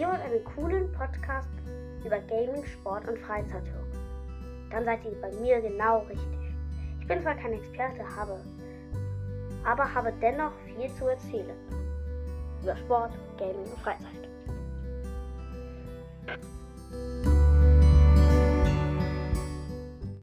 wollt einen coolen Podcast über Gaming, Sport und Freizeit hören, dann seid ihr bei mir genau richtig. Ich bin zwar kein Experte, habe, aber habe dennoch viel zu erzählen über Sport, Gaming und Freizeit.